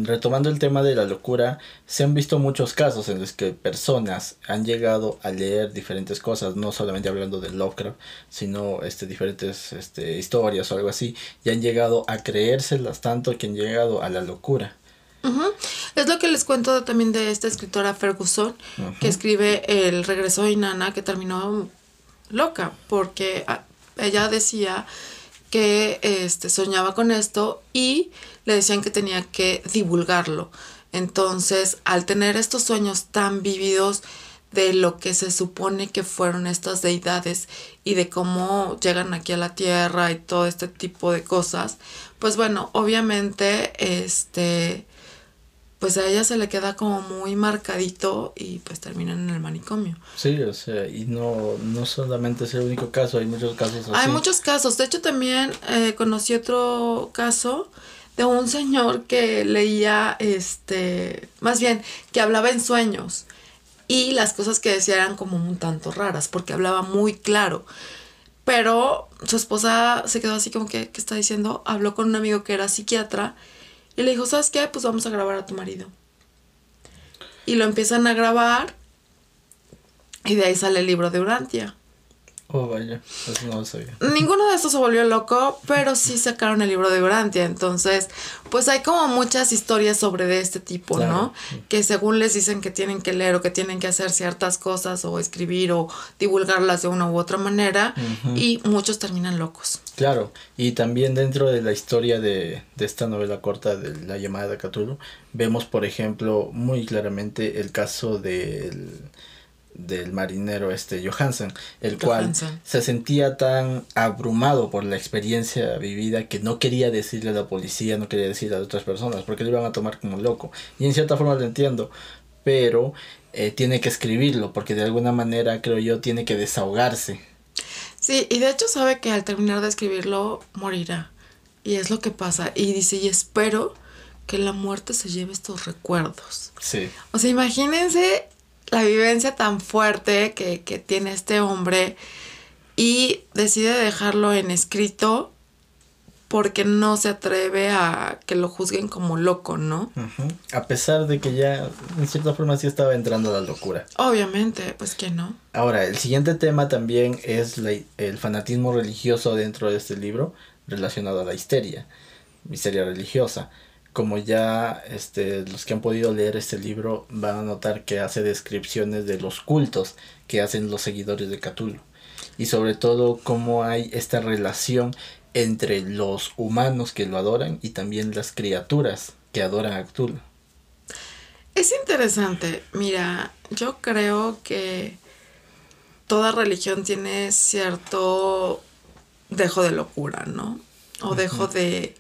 retomando el tema de la locura, se han visto muchos casos en los que personas han llegado a leer diferentes cosas, no solamente hablando de Lovecraft, sino este, diferentes este, historias o algo así, y han llegado a creérselas tanto que han llegado a la locura. Es lo que les cuento también de esta escritora Ferguson, que escribe El regreso de Inanna, que terminó loca, porque ah, ella decía que este, soñaba con esto y le decían que tenía que divulgarlo. Entonces, al tener estos sueños tan vívidos de lo que se supone que fueron estas deidades y de cómo llegan aquí a la tierra y todo este tipo de cosas, pues bueno, obviamente, este, pues a ella se le queda como muy marcadito y pues terminan en el manicomio. Sí, o sea, y no, no solamente es el único caso, hay muchos casos así. Hay muchos casos, de hecho también eh, conocí otro caso de un señor que leía, este, más bien, que hablaba en sueños y las cosas que decía eran como un tanto raras porque hablaba muy claro. Pero su esposa se quedó así como que, ¿qué está diciendo? Habló con un amigo que era psiquiatra y le dijo, ¿sabes qué? Pues vamos a grabar a tu marido. Y lo empiezan a grabar y de ahí sale el libro de Urantia. Oh, vaya, eso no lo sabía. Ninguno de estos se volvió loco, pero sí sacaron el libro de Urantia. Entonces, pues hay como muchas historias sobre de este tipo, ¿no? Que según les dicen que tienen que leer o que tienen que hacer ciertas cosas o escribir o divulgarlas de una u otra manera y muchos terminan locos. Claro, y también dentro de la historia de, de esta novela corta de La llamada de Cthulhu, vemos, por ejemplo, muy claramente el caso del del marinero este Johansen, el cual se sentía tan abrumado por la experiencia vivida que no quería decirle a la policía, no quería decirle a otras personas, porque lo iban a tomar como loco. Y en cierta forma lo entiendo, pero eh, tiene que escribirlo, porque de alguna manera creo yo tiene que desahogarse. Sí, y de hecho sabe que al terminar de escribirlo morirá. Y es lo que pasa. Y dice, y espero que la muerte se lleve estos recuerdos. Sí. O sea, imagínense la vivencia tan fuerte que, tiene este hombre y decide dejarlo en escrito porque no se atreve a que lo juzguen como loco, ¿no? A pesar de que ya en cierta forma sí estaba entrando a la locura. Obviamente, pues que no. Ahora, el siguiente tema también es el fanatismo religioso dentro de este libro relacionado a la histeria, histeria religiosa como ya este, los que han podido leer este libro van a notar que hace descripciones de los cultos que hacen los seguidores de Cthulhu. Y sobre todo cómo hay esta relación entre los humanos que lo adoran y también las criaturas que adoran a Cthulhu. Es interesante. Mira, yo creo que toda religión tiene cierto dejo de locura, ¿no? O dejo de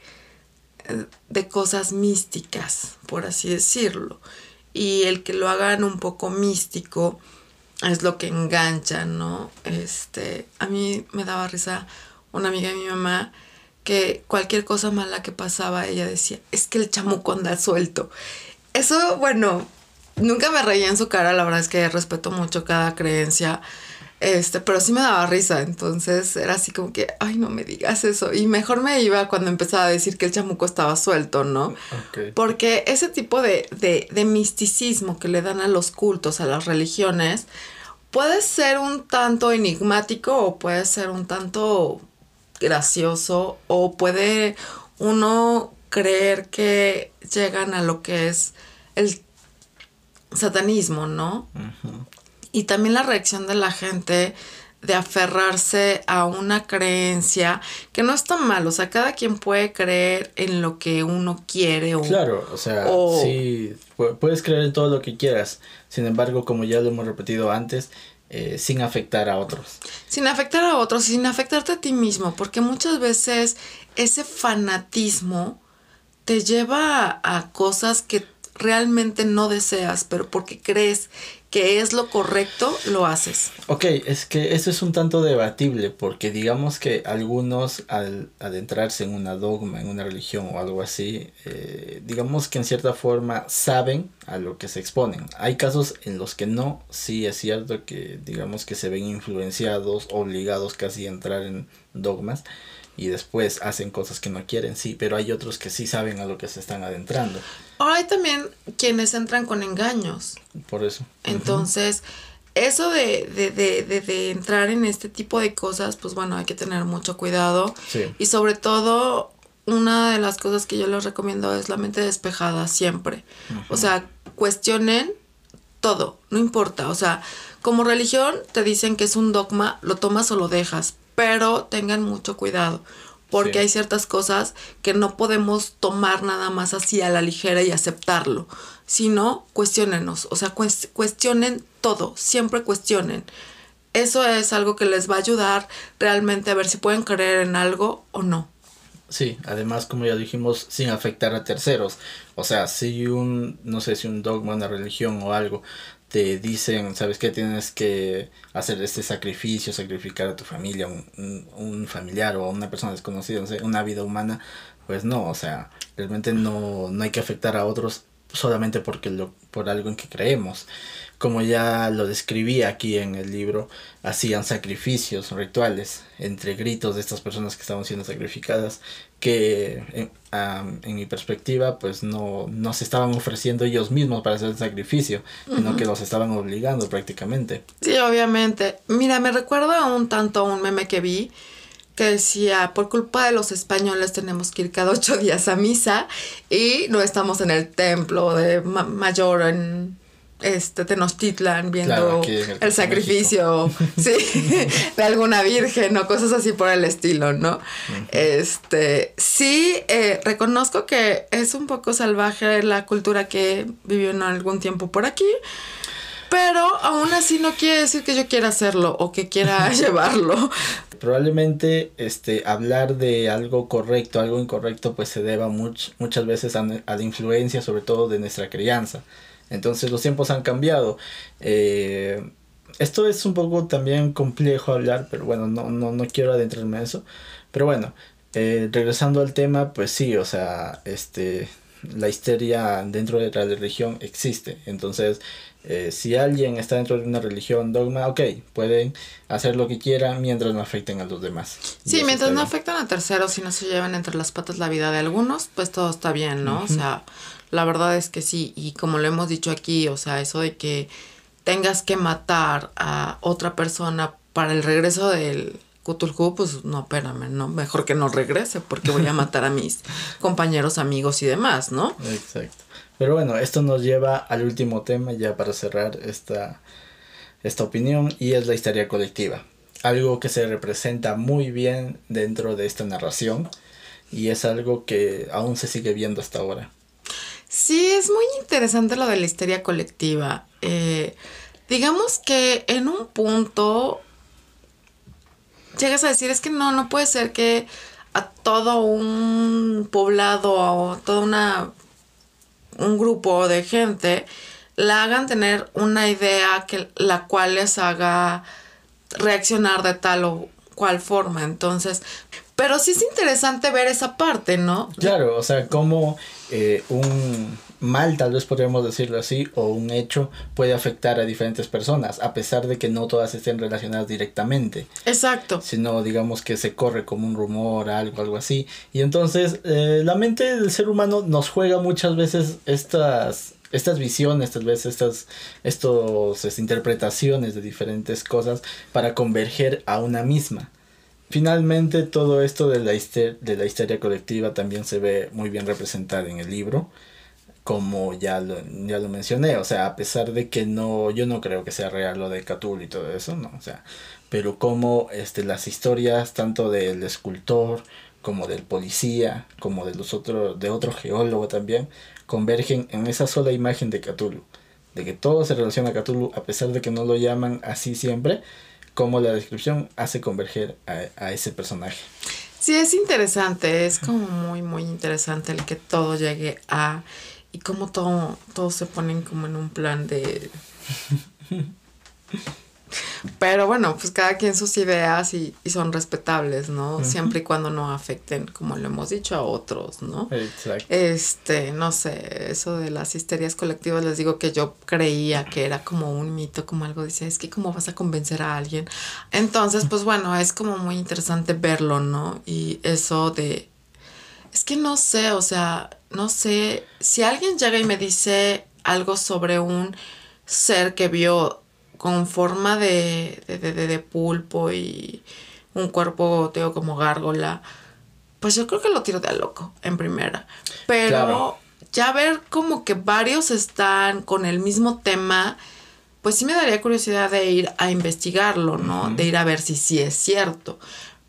de cosas místicas, por así decirlo. Y el que lo hagan un poco místico es lo que engancha, ¿no? Este, a mí me daba risa una amiga de mi mamá que cualquier cosa mala que pasaba, ella decía, es que el chamuco anda suelto. Eso, bueno, nunca me reía en su cara, la verdad es que respeto mucho cada creencia. Este, pero sí me daba risa, entonces era así como que, ay, no me digas eso. Y mejor me iba cuando empezaba a decir que el chamuco estaba suelto, ¿no? Porque ese tipo de, de, de misticismo que le dan a los cultos, a las religiones, puede ser un tanto enigmático o puede ser un tanto gracioso o puede uno creer que llegan a lo que es el satanismo, ¿no? Y también la reacción de la gente de aferrarse a una creencia que no está mal, o sea, cada quien puede creer en lo que uno quiere o... Claro, o sea, sí, puedes creer en todo lo que quieras, sin embargo, como ya lo hemos repetido antes, eh, sin afectar a otros. Sin afectar a otros, sin afectarte a ti mismo, porque muchas veces ese fanatismo te lleva a cosas que realmente no deseas, pero porque crees que es lo correcto, lo haces. Ok, es que eso es un tanto debatible, porque digamos que algunos al adentrarse en una dogma, en una religión o algo así, eh, digamos que en cierta forma saben a lo que se exponen. Hay casos en los que no, sí es cierto que digamos que se ven influenciados, obligados casi a entrar en dogmas y después hacen cosas que no quieren, sí, pero hay otros que sí saben a lo que se están adentrando. Ahora hay también quienes entran con engaños. Por eso. Entonces, eso de, de, de, de, entrar en este tipo de cosas, pues bueno, hay que tener mucho cuidado. Sí. Y sobre todo, una de las cosas que yo les recomiendo es la mente despejada siempre. O sea, cuestionen todo, no importa. O sea, como religión te dicen que es un dogma, lo tomas o lo dejas pero tengan mucho cuidado porque hay ciertas cosas que no podemos tomar nada más así a la ligera y aceptarlo, sino cuestionenos, o sea, cuestionen todo, siempre cuestionen. Eso es algo que les va a ayudar realmente a ver si pueden creer en algo o no. Sí, además como ya dijimos, sin afectar a terceros. O sea, si un, no sé si un dogma, una religión o algo te dicen, ¿sabes qué? Tienes que hacer este sacrificio, sacrificar a tu familia, un, un, familiar o a una persona desconocida, no sé, una vida humana, pues no, o sea, realmente no, no hay que afectar a otros solamente porque lo, por algo en que creemos. Como ya lo describí aquí en el libro, hacían sacrificios rituales entre gritos de estas personas que estaban siendo sacrificadas, que en, en mi perspectiva pues no, no se estaban ofreciendo ellos mismos para hacer el sacrificio, sino que los estaban obligando prácticamente. Sí, obviamente. Mira, me recuerda un tanto a un meme que vi que decía, por culpa de los españoles tenemos que ir cada ocho días a misa y no estamos en el templo de Mayor en este Tenochtitlan viendo el, sacrificio sí, <laughs> de alguna virgen o cosas así por el estilo, ¿no? Este sí eh, reconozco que es un poco salvaje la cultura que vivió en algún tiempo por aquí. Pero aún así no quiere decir que yo quiera hacerlo o que quiera <laughs> llevarlo. Probablemente este, hablar de algo correcto, algo incorrecto, pues se deba muchas veces a, la influencia, sobre todo de nuestra crianza. Entonces los tiempos han cambiado. Eh, esto es un poco también complejo hablar, pero bueno, no, no, no quiero adentrarme en eso. Pero bueno, eh, regresando al tema, pues sí, o sea, este, la histeria dentro de la religión existe. Entonces, eh, si alguien está dentro de una religión dogma, ok, pueden hacer lo que quieran mientras no afecten a los demás. Sí, mientras no afecten a terceros y no se lleven entre las patas la vida de algunos, pues todo está bien, ¿no? O sea, la verdad es que sí, y como lo hemos dicho aquí, o sea, eso de que tengas que matar a otra persona para el regreso del Cthulhu, pues no, espérame, no, mejor que no regrese porque voy a <laughs> matar a mis compañeros, amigos y demás, ¿no? Exacto. Pero bueno, esto nos lleva al último tema ya para cerrar esta, esta opinión y es la historia colectiva. Algo que se representa muy bien dentro de esta narración y es algo que aún se sigue viendo hasta ahora. Sí, es muy interesante lo de la histeria colectiva. Eh, digamos que en un punto llegas a decir, es que no, no puede ser que a todo un poblado o toda una un grupo de gente la hagan tener una idea que la cual les haga reaccionar de tal o cual forma. Entonces, Pero sí es interesante ver esa parte, ¿no? Claro, o sea, cómo eh, un mal, tal vez podríamos decirlo así, o un hecho puede afectar a diferentes personas, a pesar de que no todas estén relacionadas directamente. Exacto. Sino, digamos que se corre como un rumor, algo, algo así. Y entonces, eh, la mente del ser humano nos juega muchas veces estas estas visiones, tal vez estas estos, estas interpretaciones de diferentes cosas para converger a una misma. Finalmente, todo esto de la, de la histeria colectiva también se ve muy bien representado en el libro, como ya lo, ya lo mencioné, o sea, a pesar de que no, yo no creo que sea real lo de Cthulhu y todo eso, no, o sea, pero como este, las historias tanto del escultor como del policía, como de los otros, de otro geólogo también, convergen en esa sola imagen de Cthulhu, de que todo se relaciona a Cthulhu a pesar de que no lo llaman así siempre, como la descripción hace converger a, ese personaje. Sí, es interesante, es como muy, muy interesante el que todo llegue a... y como todo, todos se ponen como en un plan de... <laughs> Pero bueno, pues cada quien sus ideas y, son respetables, ¿no? Siempre y cuando no afecten, como lo hemos dicho, a otros, ¿no? Exacto. Este, no sé, eso de las histerias colectivas, les digo que yo creía que era como un mito, como algo dice, es que cómo vas a convencer a alguien. Entonces, pues <laughs> bueno, es como muy interesante verlo, ¿no? Y eso de, es que no sé, o sea, no sé, si alguien llega y me dice algo sobre un ser que vio con forma de, de, de, de pulpo y un cuerpo, tengo como gárgola, pues yo creo que lo tiro de a loco en primera. Pero ya ver como que varios están con el mismo tema, pues sí me daría curiosidad de ir a investigarlo, ¿no? De ir a ver si sí es cierto.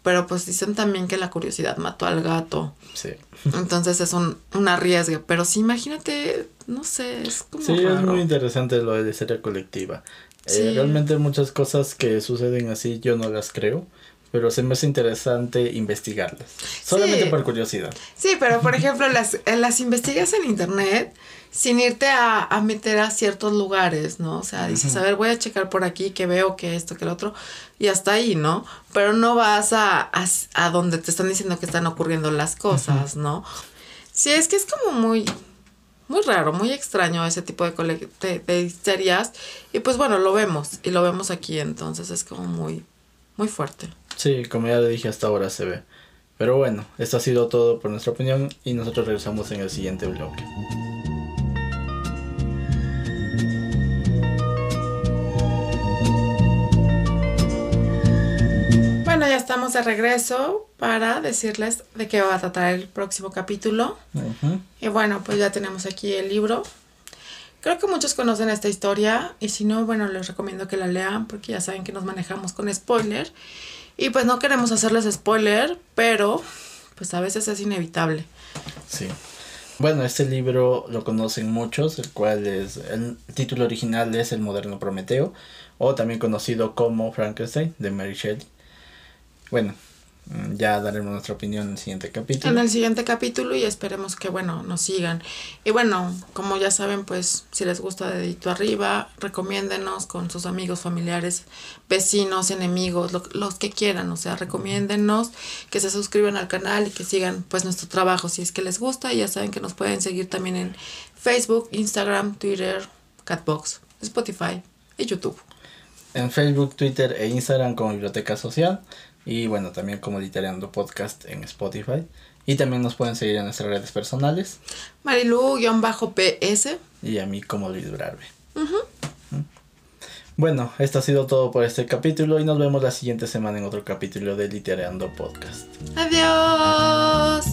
Pero pues dicen también que la curiosidad mató al gato. Sí. Entonces es un, un arriesgue. Pero sí, imagínate, no sé, es como. Sí, es muy interesante lo de serie colectiva. Eh, realmente muchas cosas que suceden así yo no las creo, pero se me hace interesante investigarlas, solamente por curiosidad. Sí, pero por ejemplo las, eh, las investigas en internet sin irte a, a, meter a ciertos lugares, ¿no? O sea, dices, a ver, voy a checar por aquí que veo que esto, que lo otro, y hasta ahí, ¿no? Pero no vas a, a, donde te están diciendo que están ocurriendo las cosas, ¿no? Sí, es que es como muy, muy raro, muy extraño ese tipo de, de, de histerias. Y pues bueno, lo vemos y lo vemos aquí, entonces es como muy, muy fuerte. Sí, como ya le dije, hasta ahora se ve. Pero bueno, esto ha sido todo por nuestra opinión y nosotros regresamos en el siguiente bloque. Estamos de regreso para decirles de qué va a tratar el próximo capítulo. Y bueno, pues ya tenemos aquí el libro. Creo que muchos conocen esta historia y si no, bueno, les recomiendo que la lean porque ya saben que nos manejamos con spoiler. Y pues no queremos hacerles spoiler, pero pues a veces es inevitable. Sí. Bueno, este libro lo conocen muchos, el cual es, el título original es El moderno Prometeo, o también conocido como Frankenstein, de Mary Shelley. Bueno, mm, ya daremos nuestra opinión en el siguiente capítulo. En el siguiente capítulo y esperemos que, bueno, nos sigan. Y bueno, como ya saben, pues si les gusta Dedito Arriba, recomiéndenos con sus amigos, familiares, vecinos, enemigos, los que quieran. O sea, recomiéndennos que se suscriban al canal y que sigan pues nuestro trabajo si es que les gusta. Y ya saben que nos pueden seguir también en Facebook, Instagram, Twitter, Catbox, Spotify y YouTube. En Facebook, Twitter e Instagram como Biblioteca Social. Y bueno, también como Literando Podcast en Spotify. Y también nos pueden seguir en nuestras redes personales. Marilu-PS. Y a mí como Luis Brarbe. Bueno, esto ha sido todo por este capítulo y nos vemos la siguiente semana en otro capítulo de Literando Podcast. Adiós.